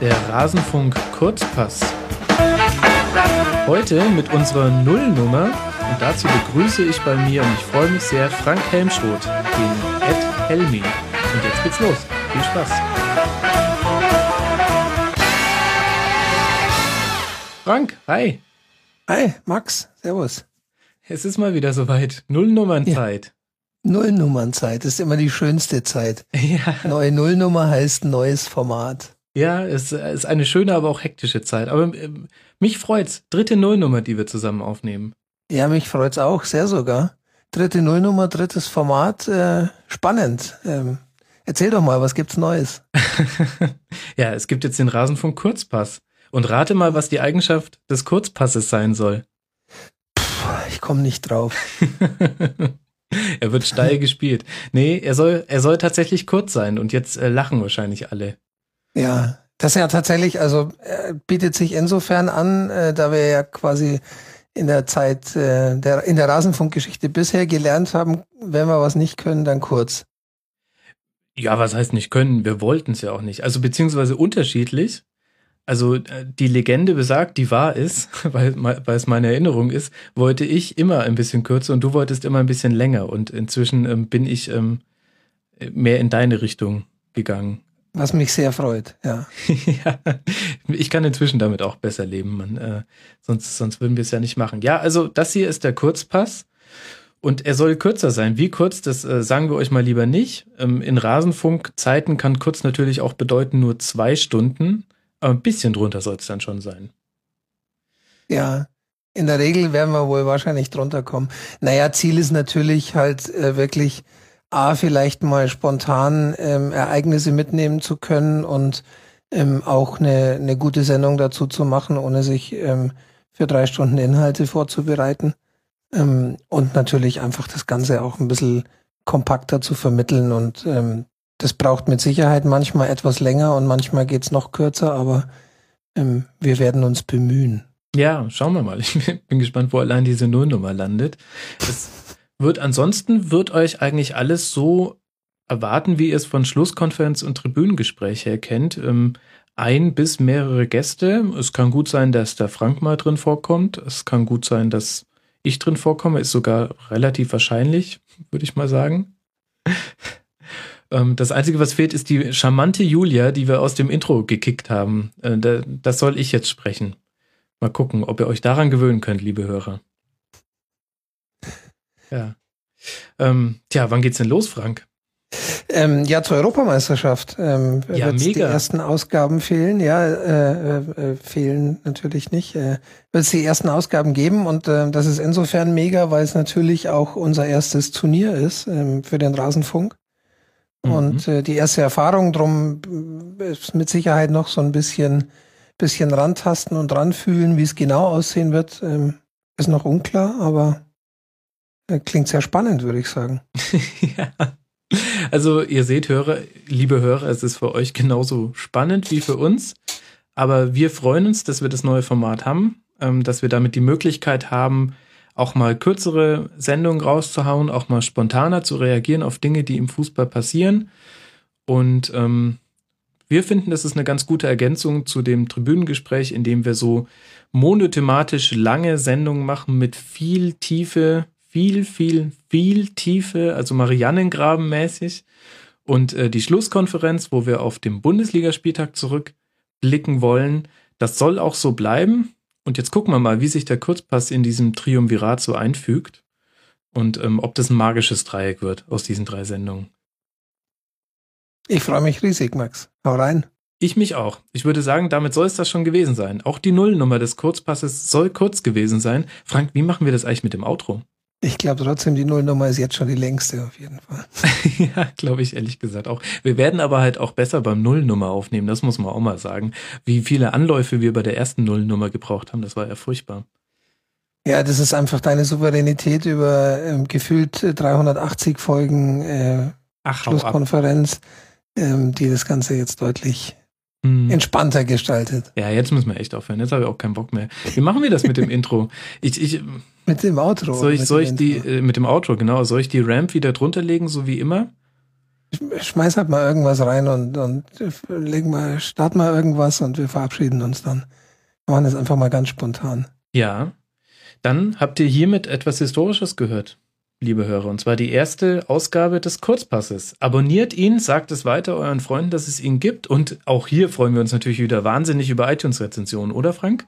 der Rasenfunk Kurzpass. Heute mit unserer Nullnummer und dazu begrüße ich bei mir und ich freue mich sehr Frank Helmschroth, den Ed Helmi. Und jetzt geht's los. Viel Spaß. Frank, hi. Hi, Max, servus. Es ist mal wieder soweit. Nullnummernzeit. Ja. Nullnummernzeit ist immer die schönste Zeit. Ja. Neue Nullnummer heißt neues Format. Ja, es ist eine schöne, aber auch hektische Zeit. Aber äh, mich freut's. Dritte Nullnummer, die wir zusammen aufnehmen. Ja, mich freut's auch, sehr sogar. Dritte Nullnummer, drittes Format, äh, spannend. Ähm, erzähl doch mal, was gibt's Neues? ja, es gibt jetzt den Rasenfunk Kurzpass. Und rate mal, was die Eigenschaft des Kurzpasses sein soll. Puh, ich komme nicht drauf. er wird steil gespielt. Nee, er soll, er soll tatsächlich kurz sein und jetzt äh, lachen wahrscheinlich alle. Ja, das ist ja tatsächlich, also äh, bietet sich insofern an, äh, da wir ja quasi in der Zeit äh, der in der Rasenfunkgeschichte bisher gelernt haben, wenn wir was nicht können, dann kurz. Ja, was heißt nicht können? Wir wollten es ja auch nicht. Also beziehungsweise unterschiedlich. Also äh, die Legende besagt, die wahr ist, weil, weil es meine Erinnerung ist, wollte ich immer ein bisschen kürzer und du wolltest immer ein bisschen länger. Und inzwischen ähm, bin ich ähm, mehr in deine Richtung gegangen. Was mich sehr freut, ja. ja. Ich kann inzwischen damit auch besser leben. Man, äh, sonst, sonst würden wir es ja nicht machen. Ja, also das hier ist der Kurzpass. Und er soll kürzer sein. Wie kurz, das äh, sagen wir euch mal lieber nicht. Ähm, in Rasenfunkzeiten kann kurz natürlich auch bedeuten nur zwei Stunden. Aber ein bisschen drunter soll es dann schon sein. Ja, in der Regel werden wir wohl wahrscheinlich drunter kommen. Naja, Ziel ist natürlich halt äh, wirklich A, vielleicht mal spontan ähm, Ereignisse mitnehmen zu können und ähm, auch eine, eine gute Sendung dazu zu machen, ohne sich ähm, für drei Stunden Inhalte vorzubereiten. Ähm, und natürlich einfach das Ganze auch ein bisschen kompakter zu vermitteln. Und ähm, das braucht mit Sicherheit manchmal etwas länger und manchmal geht's noch kürzer, aber ähm, wir werden uns bemühen. Ja, schauen wir mal. Ich bin gespannt, wo allein diese Nullnummer landet. Es wird ansonsten wird euch eigentlich alles so erwarten, wie ihr es von Schlusskonferenz und Tribünengespräch her kennt. Ähm, ein bis mehrere Gäste. Es kann gut sein, dass der Frank mal drin vorkommt. Es kann gut sein, dass ich drin vorkomme. Ist sogar relativ wahrscheinlich, würde ich mal sagen. Ähm, das Einzige, was fehlt, ist die charmante Julia, die wir aus dem Intro gekickt haben. Äh, das soll ich jetzt sprechen. Mal gucken, ob ihr euch daran gewöhnen könnt, liebe Hörer. Ja. Ähm, tja, wann geht's denn los, Frank? Ähm, ja, zur Europameisterschaft ähm, ja, mega. die ersten Ausgaben fehlen. Ja, äh, äh, fehlen natürlich nicht. Äh, wird es die ersten Ausgaben geben und äh, das ist insofern mega, weil es natürlich auch unser erstes Turnier ist ähm, für den Rasenfunk. Mhm. Und äh, die erste Erfahrung drum äh, ist mit Sicherheit noch so ein bisschen, bisschen rantasten und ranfühlen, wie es genau aussehen wird, ähm, ist noch unklar, aber Klingt sehr spannend, würde ich sagen. ja. Also ihr seht, Hörer, liebe Hörer, es ist für euch genauso spannend wie für uns. Aber wir freuen uns, dass wir das neue Format haben, ähm, dass wir damit die Möglichkeit haben, auch mal kürzere Sendungen rauszuhauen, auch mal spontaner zu reagieren auf Dinge, die im Fußball passieren. Und ähm, wir finden, das ist eine ganz gute Ergänzung zu dem Tribünengespräch, in dem wir so monothematisch lange Sendungen machen mit viel Tiefe, viel, viel, viel Tiefe, also Mariannengraben-mäßig. Und äh, die Schlusskonferenz, wo wir auf den Bundesligaspieltag zurückblicken wollen, das soll auch so bleiben. Und jetzt gucken wir mal, wie sich der Kurzpass in diesem Triumvirat so einfügt und ähm, ob das ein magisches Dreieck wird aus diesen drei Sendungen. Ich freue mich riesig, Max. Hau rein. Ich mich auch. Ich würde sagen, damit soll es das schon gewesen sein. Auch die Nullnummer des Kurzpasses soll kurz gewesen sein. Frank, wie machen wir das eigentlich mit dem Outro? Ich glaube trotzdem, die Nullnummer ist jetzt schon die längste auf jeden Fall. ja, glaube ich ehrlich gesagt auch. Wir werden aber halt auch besser beim Nullnummer aufnehmen, das muss man auch mal sagen. Wie viele Anläufe wir bei der ersten Nullnummer gebraucht haben, das war ja furchtbar. Ja, das ist einfach deine Souveränität über ähm, gefühlt 380 Folgen äh, Ach, Schlusskonferenz, ähm, die das Ganze jetzt deutlich hm. entspannter gestaltet. Ja, jetzt müssen wir echt aufhören. Jetzt habe ich auch keinen Bock mehr. Wie machen wir das mit dem Intro? Ich, ich, mit dem Outro. Soll ich, soll ich die, äh, mit dem Outro, genau. Soll ich die Ramp wieder drunter legen, so wie immer? schmeiß halt mal irgendwas rein und, und legen mal, start mal irgendwas und wir verabschieden uns dann. Wir machen das einfach mal ganz spontan. Ja. Dann habt ihr hiermit etwas Historisches gehört, liebe Hörer, und zwar die erste Ausgabe des Kurzpasses. Abonniert ihn, sagt es weiter euren Freunden, dass es ihn gibt und auch hier freuen wir uns natürlich wieder wahnsinnig über iTunes-Rezensionen, oder Frank?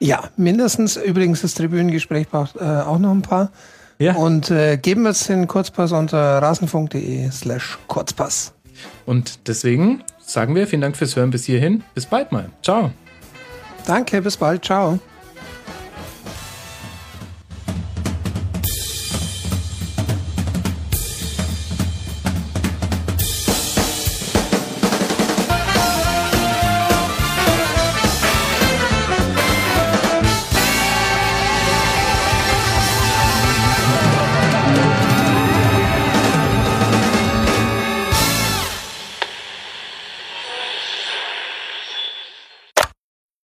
Ja, mindestens. Übrigens, das Tribünengespräch braucht äh, auch noch ein paar. Ja. Und äh, geben wir uns den Kurzpass unter rasenfunk.de slash Kurzpass. Und deswegen sagen wir vielen Dank fürs Hören bis hierhin. Bis bald mal. Ciao. Danke, bis bald. Ciao.